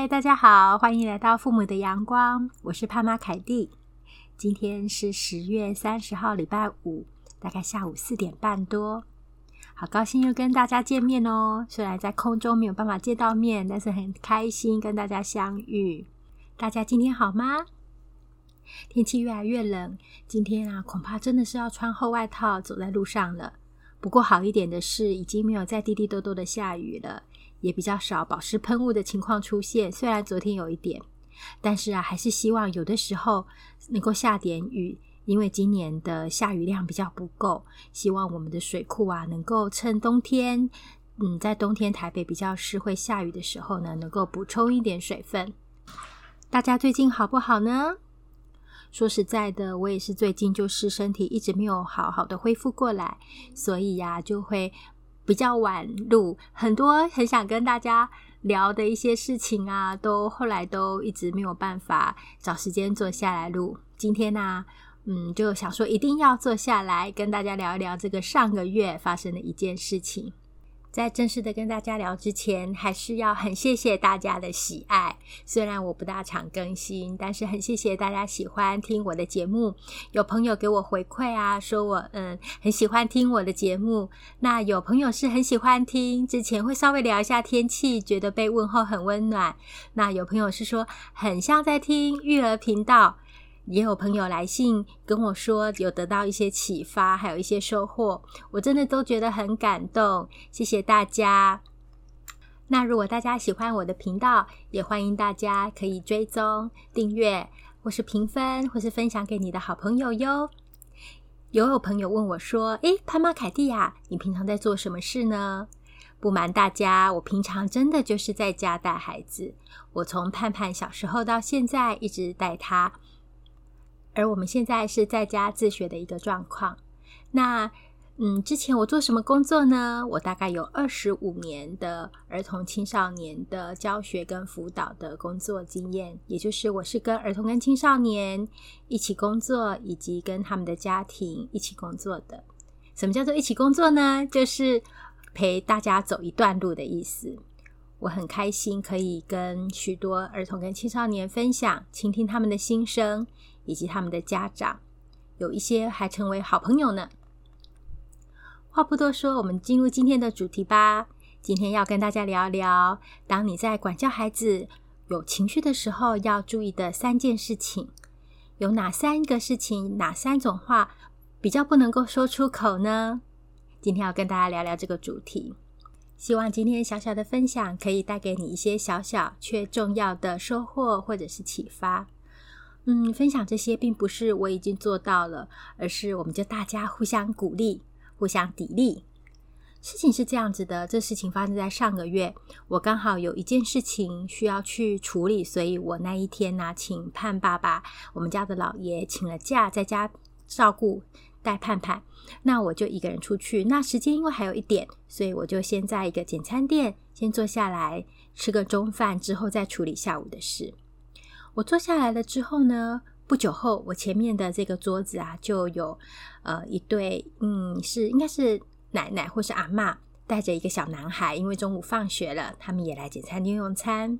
嗨，大家好，欢迎来到父母的阳光，我是潘妈凯蒂。今天是十月三十号，礼拜五，大概下午四点半多，好高兴又跟大家见面哦。虽然在空中没有办法见到面，但是很开心跟大家相遇。大家今天好吗？天气越来越冷，今天啊，恐怕真的是要穿厚外套走在路上了。不过好一点的是，已经没有再滴滴多多的下雨了。也比较少保湿喷雾的情况出现，虽然昨天有一点，但是啊，还是希望有的时候能够下点雨，因为今年的下雨量比较不够，希望我们的水库啊能够趁冬天，嗯，在冬天台北比较是会下雨的时候呢，能够补充一点水分。大家最近好不好呢？说实在的，我也是最近就是身体一直没有好好的恢复过来，所以呀，就会。比较晚录，很多很想跟大家聊的一些事情啊，都后来都一直没有办法找时间坐下来录。今天呢、嗯，就想说一定要坐下来跟大家聊一聊这个上个月发生的一件事情。在正式的跟大家聊之前，还是要很谢谢大家的喜爱。虽然我不大常更新，但是很谢谢大家喜欢听我的节目。有朋友给我回馈啊，说我嗯很喜欢听我的节目。那有朋友是很喜欢听，之前会稍微聊一下天气，觉得被问候很温暖。那有朋友是说很像在听育儿频道。也有朋友来信跟我说，有得到一些启发，还有一些收获，我真的都觉得很感动。谢谢大家。那如果大家喜欢我的频道，也欢迎大家可以追踪、订阅，或是评分，或是分享给你的好朋友哟。有有朋友问我说：“诶，潘妈凯蒂呀，你平常在做什么事呢？”不瞒大家，我平常真的就是在家带孩子。我从盼盼小时候到现在，一直带他。而我们现在是在家自学的一个状况。那，嗯，之前我做什么工作呢？我大概有二十五年的儿童青少年的教学跟辅导的工作经验，也就是我是跟儿童跟青少年一起工作，以及跟他们的家庭一起工作的。什么叫做一起工作呢？就是陪大家走一段路的意思。我很开心可以跟许多儿童跟青少年分享，倾听他们的心声。以及他们的家长，有一些还成为好朋友呢。话不多说，我们进入今天的主题吧。今天要跟大家聊聊，当你在管教孩子有情绪的时候，要注意的三件事情。有哪三个事情，哪三种话比较不能够说出口呢？今天要跟大家聊聊这个主题。希望今天小小的分享可以带给你一些小小却重要的收获或者是启发。嗯，分享这些并不是我已经做到了，而是我们就大家互相鼓励、互相砥砺。事情是这样子的，这事情发生在上个月，我刚好有一件事情需要去处理，所以我那一天呢，请盼爸爸，我们家的老爷请了假，在家照顾带盼盼，那我就一个人出去。那时间因为还有一点，所以我就先在一个简餐店先坐下来吃个中饭，之后再处理下午的事。我坐下来了之后呢，不久后，我前面的这个桌子啊，就有呃一对，嗯，是应该是奶奶或是阿嬷带着一个小男孩，因为中午放学了，他们也来简餐店用餐。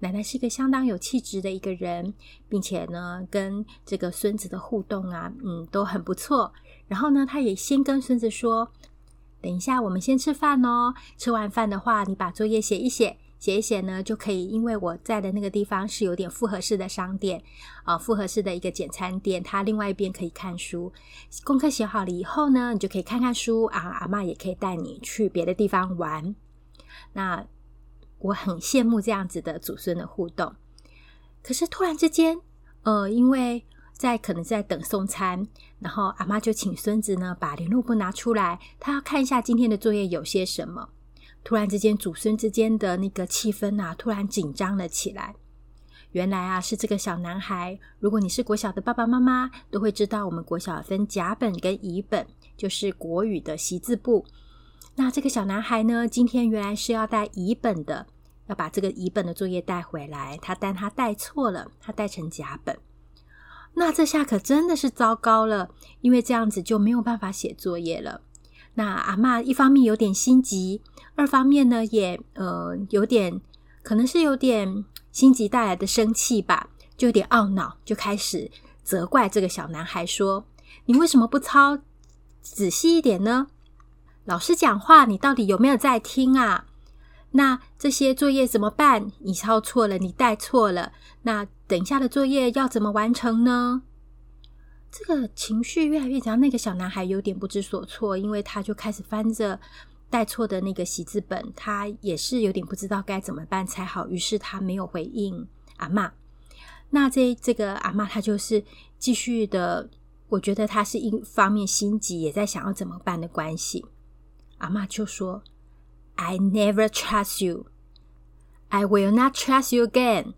奶奶是一个相当有气质的一个人，并且呢，跟这个孙子的互动啊，嗯，都很不错。然后呢，她也先跟孙子说：“等一下，我们先吃饭哦。吃完饭的话，你把作业写一写。”写一写呢，就可以。因为我在的那个地方是有点复合式的商店啊，复合式的一个简餐店，它另外一边可以看书。功课写好了以后呢，你就可以看看书啊。阿嬷也可以带你去别的地方玩。那我很羡慕这样子的祖孙的互动。可是突然之间，呃，因为在可能在等送餐，然后阿妈就请孙子呢把联络簿拿出来，他要看一下今天的作业有些什么。突然之间，祖孙之间的那个气氛啊，突然紧张了起来。原来啊，是这个小男孩。如果你是国小的爸爸妈妈，都会知道，我们国小分甲本跟乙本，就是国语的习字簿。那这个小男孩呢，今天原来是要带乙本的，要把这个乙本的作业带回来。他但他带错了，他带成甲本。那这下可真的是糟糕了，因为这样子就没有办法写作业了。那阿嬷一方面有点心急，二方面呢也呃有点可能是有点心急带来的生气吧，就有点懊恼，就开始责怪这个小男孩说：“你为什么不抄仔细一点呢？老师讲话，你到底有没有在听啊？那这些作业怎么办？你抄错了，你带错了，那等一下的作业要怎么完成呢？”这个情绪越来越强，那个小男孩有点不知所措，因为他就开始翻着带错的那个习字本，他也是有点不知道该怎么办才好。于是他没有回应阿嬷。那这这个阿嬷，她就是继续的，我觉得她是一方面心急，也在想要怎么办的关系。阿嬷就说：“I never trust you. I will not trust you again.”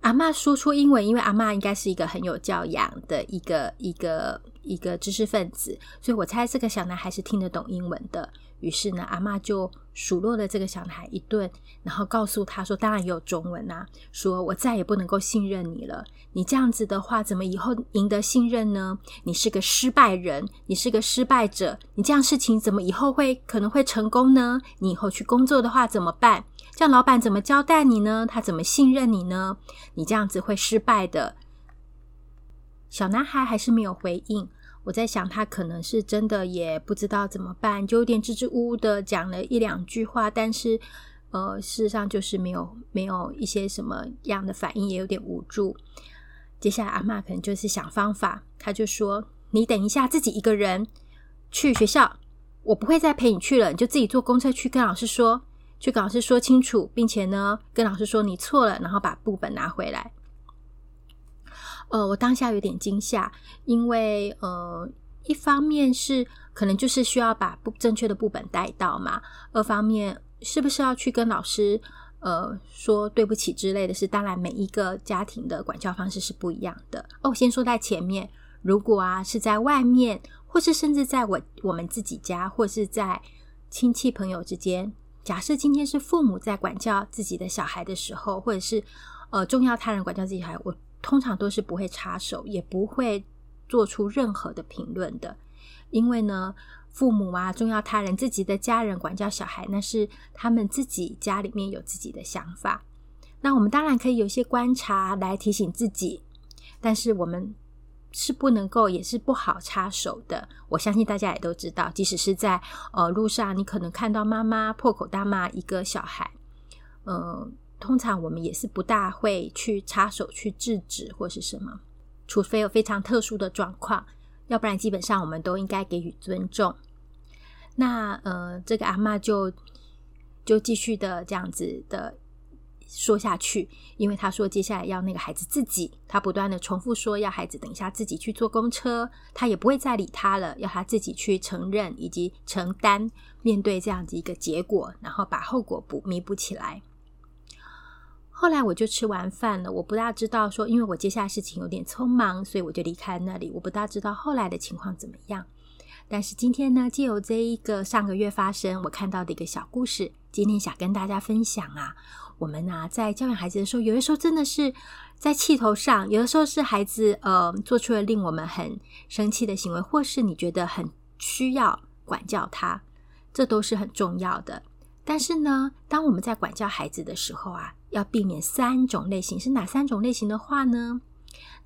阿嬷说出英文，因为阿嬷应该是一个很有教养的一个一个一个知识分子，所以我猜这个小男孩是听得懂英文的。于是呢，阿嬷就数落了这个小男孩一顿，然后告诉他说：“当然也有中文啊，说我再也不能够信任你了。你这样子的话，怎么以后赢得信任呢？你是个失败人，你是个失败者，你这样事情怎么以后会可能会成功呢？你以后去工作的话怎么办？这样老板怎么交代你呢？他怎么信任你呢？你这样子会失败的。”小男孩还是没有回应。我在想，他可能是真的也不知道怎么办，就有点支支吾吾的讲了一两句话，但是，呃，事实上就是没有没有一些什么样的反应，也有点无助。接下来阿嬷可能就是想方法，他就说：“你等一下，自己一个人去学校，我不会再陪你去了，你就自己坐公车去跟老师说，去跟老师说清楚，并且呢，跟老师说你错了，然后把部本拿回来。”呃，我当下有点惊吓，因为呃，一方面是可能就是需要把不正确的部本带到嘛，二方面是不是要去跟老师呃说对不起之类的是，当然每一个家庭的管教方式是不一样的。哦，先说在前面，如果啊是在外面，或是甚至在我我们自己家，或是在亲戚朋友之间，假设今天是父母在管教自己的小孩的时候，或者是呃重要他人管教自己小孩，我。通常都是不会插手，也不会做出任何的评论的，因为呢，父母啊，重要他人，自己的家人管教小孩，那是他们自己家里面有自己的想法。那我们当然可以有些观察来提醒自己，但是我们是不能够，也是不好插手的。我相信大家也都知道，即使是在呃路上，你可能看到妈妈破口大骂一个小孩，呃。通常我们也是不大会去插手去制止或是什么，除非有非常特殊的状况，要不然基本上我们都应该给予尊重。那呃，这个阿嬷就就继续的这样子的说下去，因为他说接下来要那个孩子自己，他不断的重复说要孩子等一下自己去坐公车，他也不会再理他了，要他自己去承认以及承担面对这样子一个结果，然后把后果补弥补起来。后来我就吃完饭了，我不大知道说，因为我接下来事情有点匆忙，所以我就离开那里。我不大知道后来的情况怎么样。但是今天呢，借由这一个上个月发生我看到的一个小故事，今天想跟大家分享啊，我们啊在教养孩子的时候，有的时候真的是在气头上，有的时候是孩子呃做出了令我们很生气的行为，或是你觉得很需要管教他，这都是很重要的。但是呢，当我们在管教孩子的时候啊，要避免三种类型，是哪三种类型的话呢？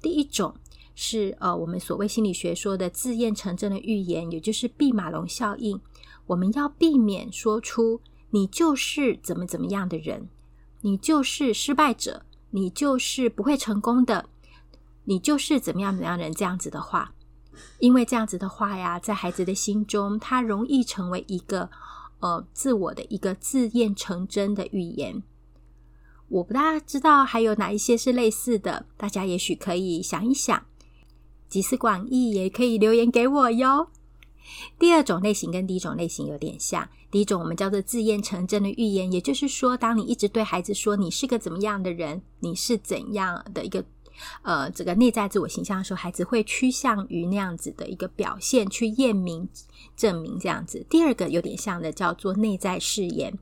第一种是呃，我们所谓心理学说的自验成真的预言，也就是毕马龙效应。我们要避免说出“你就是怎么怎么样的人，你就是失败者，你就是不会成功的，你就是怎么样怎么样人”这样子的话，因为这样子的话呀，在孩子的心中，他容易成为一个。呃，自我的一个自验成真的预言，我不大知道还有哪一些是类似的，大家也许可以想一想，集思广益，也可以留言给我哟。第二种类型跟第一种类型有点像，第一种我们叫做自验成真的预言，也就是说，当你一直对孩子说你是个怎么样的人，你是怎样的一个。呃，这个内在自我形象的时候，孩子会趋向于那样子的一个表现，去验明、证明这样子。第二个有点像的叫做内在誓言，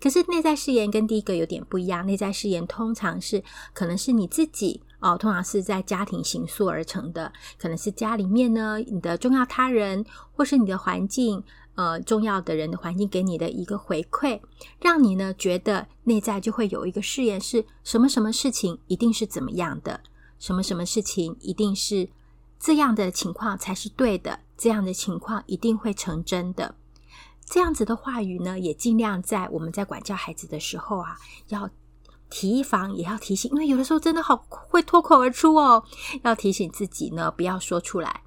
可是内在誓言跟第一个有点不一样。内在誓言通常是可能是你自己哦，通常是在家庭形塑而成的，可能是家里面呢，你的重要他人或是你的环境，呃重要的人的环境给你的一个回馈，让你呢觉得内在就会有一个誓言，是什么什么事情一定是怎么样的，什么什么事情一定是这样的情况才是对的，这样的情况一定会成真的。这样子的话语呢，也尽量在我们在管教孩子的时候啊，要提防，也要提醒，因为有的时候真的好会脱口而出哦，要提醒自己呢，不要说出来。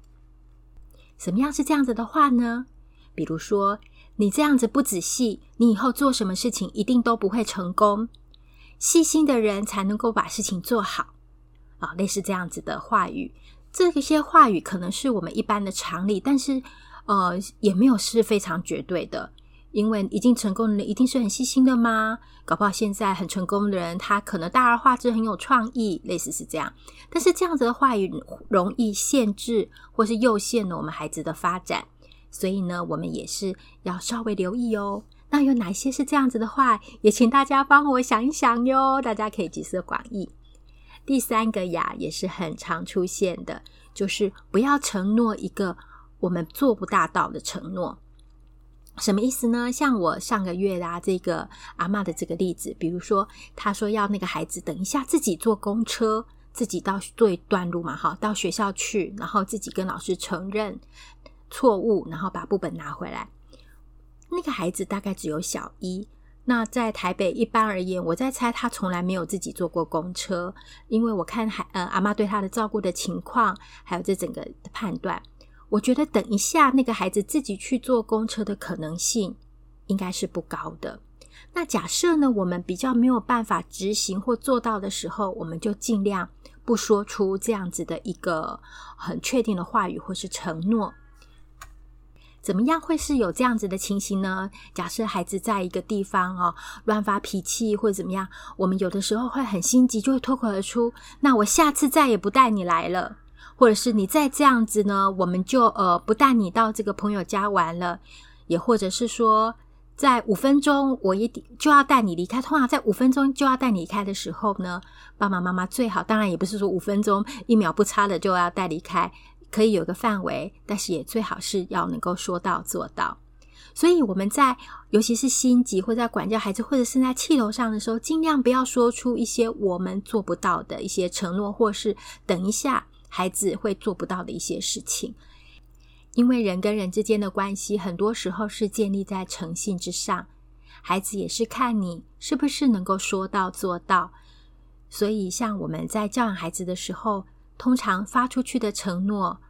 什么样是这样子的话呢？比如说，你这样子不仔细，你以后做什么事情一定都不会成功。细心的人才能够把事情做好啊，类似这样子的话语。这些话语可能是我们一般的常理，但是呃，也没有是非常绝对的。因为已经成功的人一定是很细心的吗？搞不好现在很成功的人，他可能大而化之，很有创意，类似是这样。但是这样子的话语容易限制或是诱限了我们孩子的发展，所以呢，我们也是要稍微留意哦。那有哪些是这样子的话？也请大家帮我想一想哟。大家可以集思广益。第三个呀，也是很常出现的，就是不要承诺一个我们做不大到的承诺。什么意思呢？像我上个月啊，这个阿嬷的这个例子，比如说，他说要那个孩子等一下自己坐公车，自己到这一段路嘛，哈，到学校去，然后自己跟老师承认错误，然后把簿本拿回来。那个孩子大概只有小一，那在台北一般而言，我在猜他从来没有自己坐过公车，因为我看还呃阿嬷对他的照顾的情况，还有这整个判断。我觉得等一下那个孩子自己去坐公车的可能性应该是不高的。那假设呢，我们比较没有办法执行或做到的时候，我们就尽量不说出这样子的一个很确定的话语或是承诺。怎么样会是有这样子的情形呢？假设孩子在一个地方哦，乱发脾气或怎么样，我们有的时候会很心急，就会脱口而出：“那我下次再也不带你来了。”或者是你再这样子呢，我们就呃不带你到这个朋友家玩了，也或者是说，在五分钟我一定就要带你离开。通常在五分钟就要带你离开的时候呢，爸爸妈妈最好，当然也不是说五分钟一秒不差的就要带离开，可以有个范围，但是也最好是要能够说到做到。所以我们在尤其是心急或在管教孩子，或者是在气头上的时候，尽量不要说出一些我们做不到的一些承诺，或是等一下。孩子会做不到的一些事情，因为人跟人之间的关系，很多时候是建立在诚信之上。孩子也是看你是不是能够说到做到。所以，像我们在教养孩子的时候，通常发出去的承诺，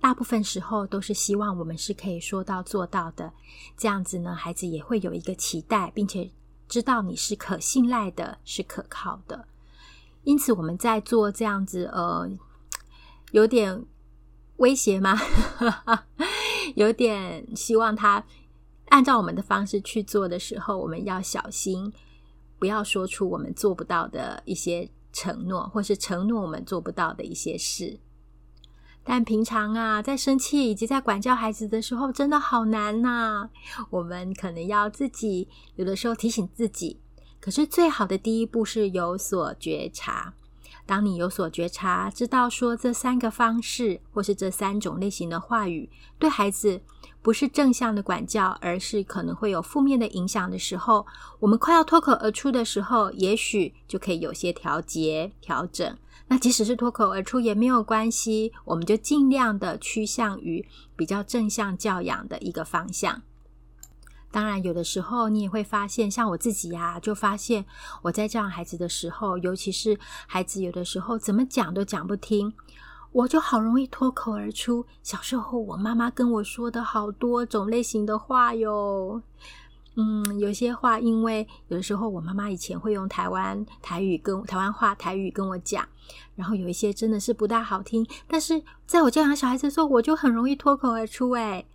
大部分时候都是希望我们是可以说到做到的。这样子呢，孩子也会有一个期待，并且知道你是可信赖的，是可靠的。因此，我们在做这样子，呃。有点威胁吗？有点希望他按照我们的方式去做的时候，我们要小心，不要说出我们做不到的一些承诺，或是承诺我们做不到的一些事。但平常啊，在生气以及在管教孩子的时候，真的好难呐。我们可能要自己有的时候提醒自己，可是最好的第一步是有所觉察。当你有所觉察，知道说这三个方式或是这三种类型的话语对孩子不是正向的管教，而是可能会有负面的影响的时候，我们快要脱口而出的时候，也许就可以有些调节、调整。那即使是脱口而出也没有关系，我们就尽量的趋向于比较正向教养的一个方向。当然，有的时候你也会发现，像我自己呀，就发现我在教养孩子的时候，尤其是孩子有的时候怎么讲都讲不听，我就好容易脱口而出。小时候我妈妈跟我说的好多种类型的话哟，嗯，有些话因为有的时候我妈妈以前会用台湾台语跟台湾话台语跟我讲，然后有一些真的是不大好听，但是在我教养小孩子的时候，我就很容易脱口而出，诶。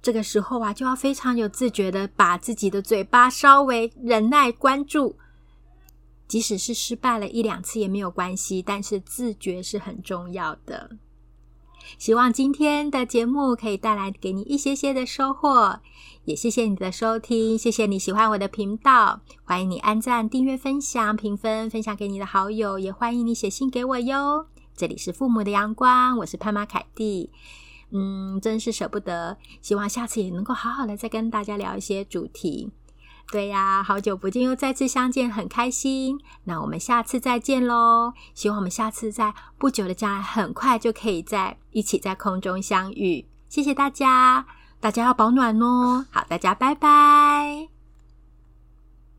这个时候啊，就要非常有自觉的把自己的嘴巴稍微忍耐关注，即使是失败了一两次也没有关系，但是自觉是很重要的。希望今天的节目可以带来给你一些些的收获，也谢谢你的收听，谢谢你喜欢我的频道，欢迎你按赞、订阅、分享、评分，分享给你的好友，也欢迎你写信给我哟。这里是父母的阳光，我是潘妈凯蒂。嗯，真是舍不得。希望下次也能够好好的再跟大家聊一些主题。对呀，好久不见，又再次相见，很开心。那我们下次再见喽！希望我们下次在不久的将来，很快就可以在一起在空中相遇。谢谢大家，大家要保暖哦。好，大家拜拜。